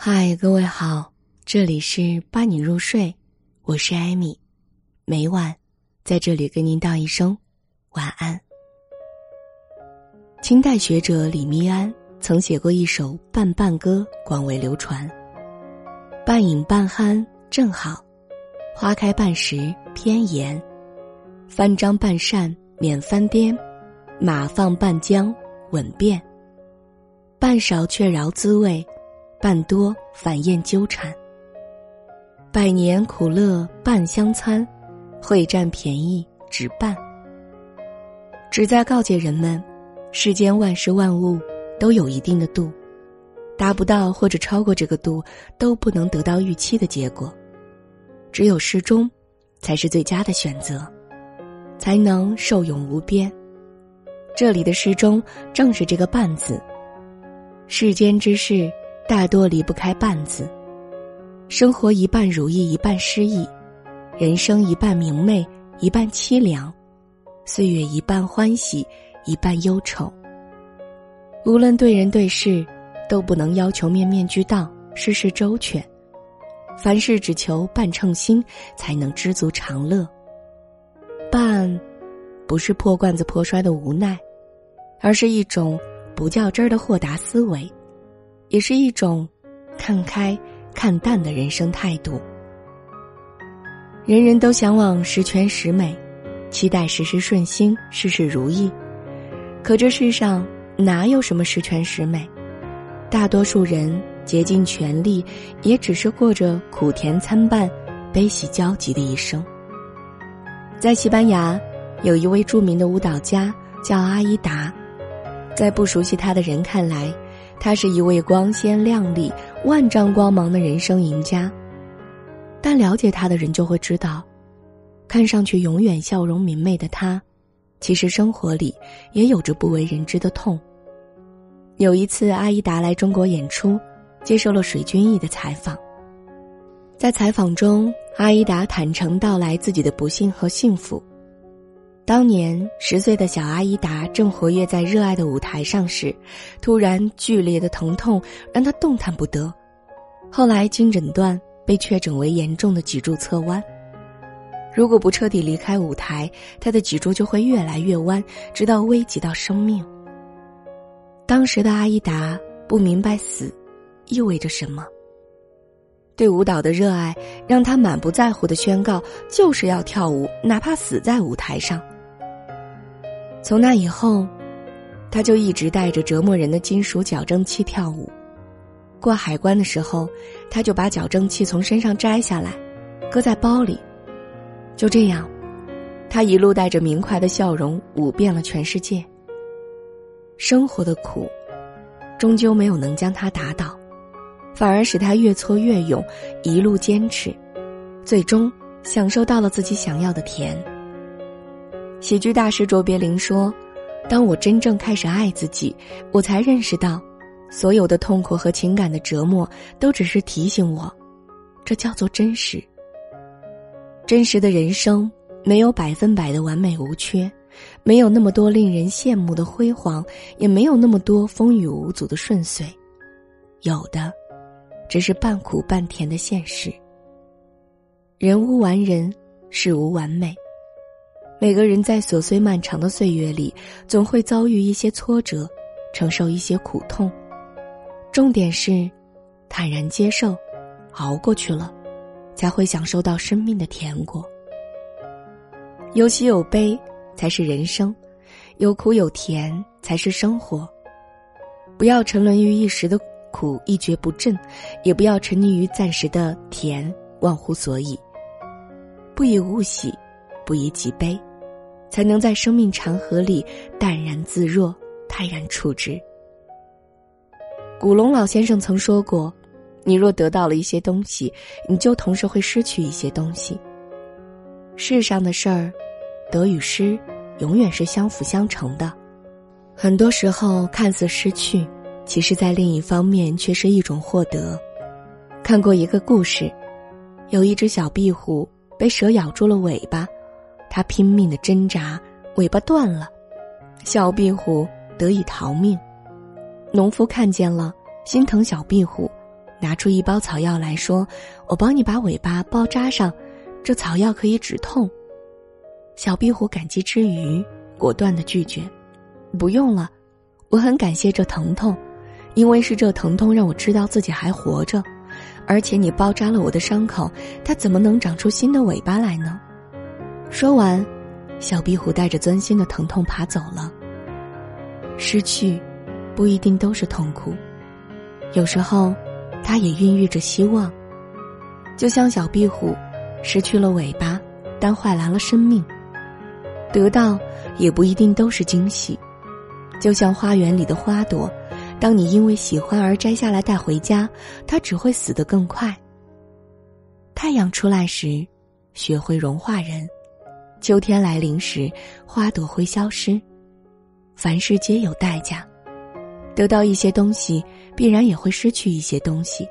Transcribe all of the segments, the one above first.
嗨，各位好，这里是伴你入睡，我是艾米，每晚在这里跟您道一声晚安。清代学者李密庵曾写过一首《半半歌》，广为流传。半饮半酣正好，花开半时偏妍，翻张半扇免翻颠，马放半缰稳便，半勺却饶滋味。半多反厌纠缠，百年苦乐半相参，会占便宜只半。旨在告诫人们，世间万事万物都有一定的度，达不到或者超过这个度，都不能得到预期的结果。只有适中，才是最佳的选择，才能受用无边。这里的适中，正是这个“半”字。世间之事。大多离不开“半”字，生活一半如意，一半失意；人生一半明媚，一半凄凉；岁月一半欢喜，一半忧愁。无论对人对事，都不能要求面面俱到，事事周全。凡事只求半称心，才能知足常乐。半，不是破罐子破摔的无奈，而是一种不较真儿的豁达思维。也是一种看开、看淡的人生态度。人人都向往十全十美，期待事事顺心、事事如意。可这世上哪有什么十全十美？大多数人竭尽全力，也只是过着苦甜参半、悲喜交集的一生。在西班牙，有一位著名的舞蹈家叫阿依达，在不熟悉他的人看来。他是一位光鲜亮丽、万丈光芒的人生赢家，但了解他的人就会知道，看上去永远笑容明媚的他，其实生活里也有着不为人知的痛。有一次，阿依达来中国演出，接受了水均益的采访。在采访中，阿依达坦诚道来自己的不幸和幸福。当年十岁的小阿依达正活跃在热爱的舞台上时，突然剧烈的疼痛让他动弹不得。后来经诊断，被确诊为严重的脊柱侧弯。如果不彻底离开舞台，他的脊柱就会越来越弯，直到危及到生命。当时的阿依达不明白死意味着什么，对舞蹈的热爱让他满不在乎的宣告：就是要跳舞，哪怕死在舞台上。从那以后，他就一直带着折磨人的金属矫正器跳舞。过海关的时候，他就把矫正器从身上摘下来，搁在包里。就这样，他一路带着明快的笑容舞遍了全世界。生活的苦，终究没有能将他打倒，反而使他越挫越勇，一路坚持，最终享受到了自己想要的甜。喜剧大师卓别林说：“当我真正开始爱自己，我才认识到，所有的痛苦和情感的折磨，都只是提醒我，这叫做真实。真实的人生没有百分百的完美无缺，没有那么多令人羡慕的辉煌，也没有那么多风雨无阻的顺遂，有的，只是半苦半甜的现实。人无完人，事无完美。”每个人在琐碎漫长的岁月里，总会遭遇一些挫折，承受一些苦痛。重点是，坦然接受，熬过去了，才会享受到生命的甜果。有喜有悲才是人生，有苦有甜才是生活。不要沉沦于一时的苦一蹶不振，也不要沉溺于暂时的甜忘乎所以。不以物喜，不以己悲。才能在生命长河里淡然自若、泰然处之。古龙老先生曾说过：“你若得到了一些东西，你就同时会失去一些东西。世上的事儿，得与失，永远是相辅相成的。很多时候看似失去，其实在另一方面却是一种获得。”看过一个故事，有一只小壁虎被蛇咬住了尾巴。他拼命的挣扎，尾巴断了，小壁虎得以逃命。农夫看见了，心疼小壁虎，拿出一包草药来说：“我帮你把尾巴包扎上，这草药可以止痛。”小壁虎感激之余，果断的拒绝：“不用了，我很感谢这疼痛，因为是这疼痛让我知道自己还活着，而且你包扎了我的伤口，它怎么能长出新的尾巴来呢？”说完，小壁虎带着钻心的疼痛爬走了。失去，不一定都是痛苦，有时候，它也孕育着希望。就像小壁虎，失去了尾巴，但换来了生命。得到也不一定都是惊喜，就像花园里的花朵，当你因为喜欢而摘下来带回家，它只会死得更快。太阳出来时，雪会融化人；秋天来临时，花朵会消失。凡事皆有代价，得到一些东西，必然也会失去一些东西。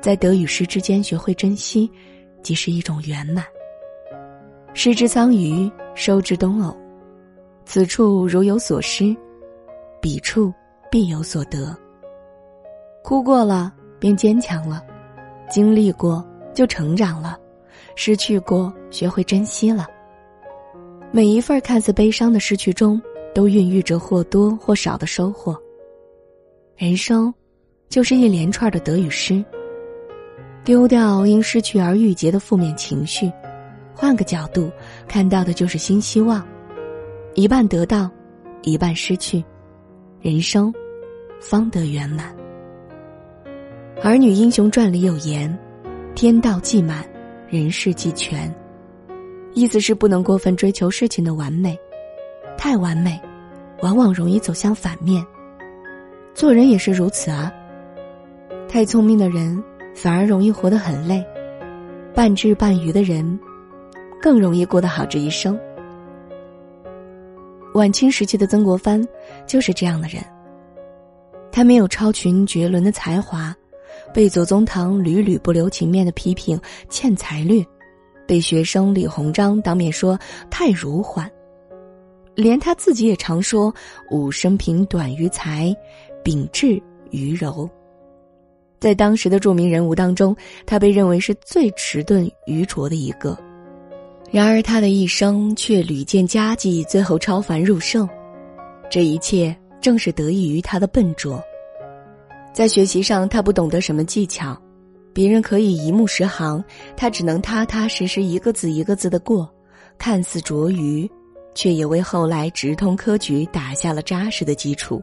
在得与失之间学会珍惜，即是一种圆满。失之桑榆，收之东偶。此处如有所失，彼处必有所得。哭过了，便坚强了；经历过，就成长了；失去过，学会珍惜了。每一份看似悲伤的失去中，都孕育着或多或少的收获。人生，就是一连串的得与失。丢掉因失去而郁结的负面情绪。换个角度，看到的就是新希望，一半得到，一半失去，人生方得圆满。《儿女英雄传》里有言：“天道既满，人事既全。”意思是不能过分追求事情的完美，太完美，往往容易走向反面。做人也是如此啊。太聪明的人反而容易活得很累，半智半愚的人。更容易过得好这一生。晚清时期的曾国藩就是这样的人。他没有超群绝伦的才华，被左宗棠屡屡不留情面的批评欠才略，被学生李鸿章当面说太儒缓，连他自己也常说吾生平短于才，秉志于柔。在当时的著名人物当中，他被认为是最迟钝愚拙的一个。然而，他的一生却屡见佳绩，最后超凡入圣。这一切正是得益于他的笨拙。在学习上，他不懂得什么技巧，别人可以一目十行，他只能踏踏实实一个字一个字的过。看似拙愚，却也为后来直通科举打下了扎实的基础。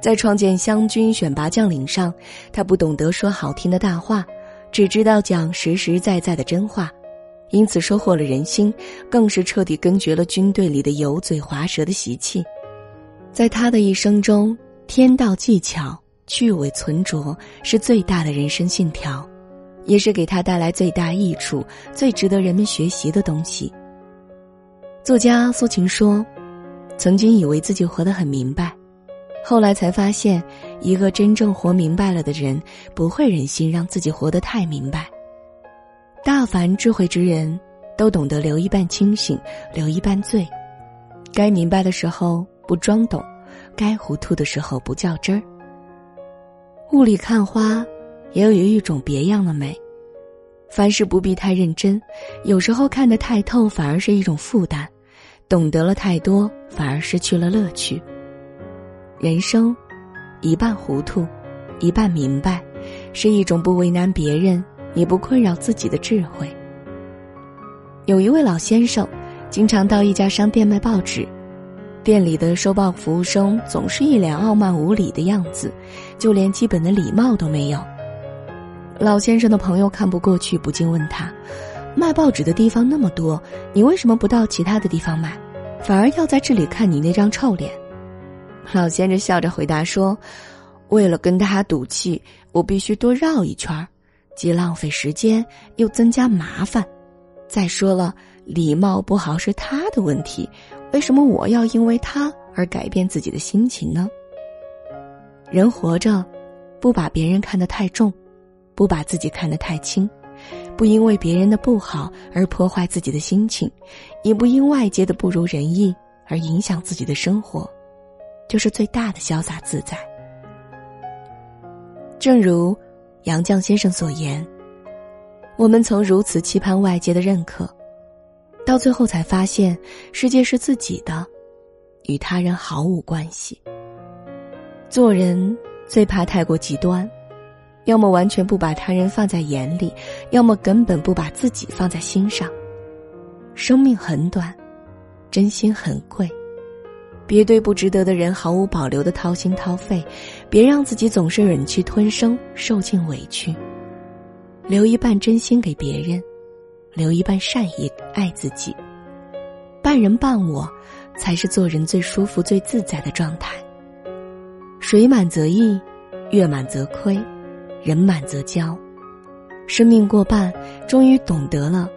在创建湘军选拔将领上，他不懂得说好听的大话，只知道讲实实在在的真话。因此收获了人心，更是彻底根绝了军队里的油嘴滑舌的习气。在他的一生中，天道技巧、去伪存拙是最大的人生信条，也是给他带来最大益处、最值得人们学习的东西。作家苏秦说：“曾经以为自己活得很明白，后来才发现，一个真正活明白了的人，不会忍心让自己活得太明白。”大凡智慧之人，都懂得留一半清醒，留一半醉。该明白的时候不装懂，该糊涂的时候不较真儿。雾里看花，也有一种别样的美。凡事不必太认真，有时候看得太透，反而是一种负担；懂得了太多，反而失去了乐趣。人生，一半糊涂，一半明白，是一种不为难别人。也不困扰自己的智慧。有一位老先生，经常到一家商店卖报纸，店里的收报服务生总是一脸傲慢无礼的样子，就连基本的礼貌都没有。老先生的朋友看不过去，不禁问他：“卖报纸的地方那么多，你为什么不到其他的地方买，反而要在这里看你那张臭脸？”老先生笑着回答说：“为了跟他赌气，我必须多绕一圈儿。”既浪费时间，又增加麻烦。再说了，礼貌不好是他的问题，为什么我要因为他而改变自己的心情呢？人活着，不把别人看得太重，不把自己看得太轻，不因为别人的不好而破坏自己的心情，也不因外界的不如人意而影响自己的生活，就是最大的潇洒自在。正如杨绛先生所言，我们曾如此期盼外界的认可，到最后才发现，世界是自己的，与他人毫无关系。做人最怕太过极端，要么完全不把他人放在眼里，要么根本不把自己放在心上。生命很短，真心很贵。别对不值得的人毫无保留的掏心掏肺，别让自己总是忍气吞声、受尽委屈。留一半真心给别人，留一半善意爱自己。半人半我，才是做人最舒服、最自在的状态。水满则溢，月满则亏，人满则骄。生命过半，终于懂得了，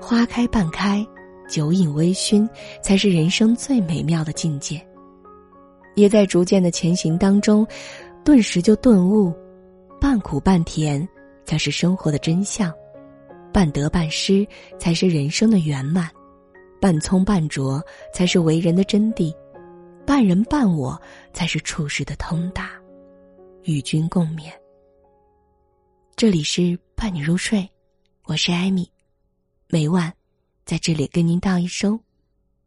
花开半开。酒饮微醺，才是人生最美妙的境界。也在逐渐的前行当中，顿时就顿悟，半苦半甜才是生活的真相，半得半失才是人生的圆满，半聪半拙才是为人的真谛，半人半我才是处事的通达。与君共勉。这里是伴你入睡，我是艾米，每晚。在这里跟您道一声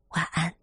晚安。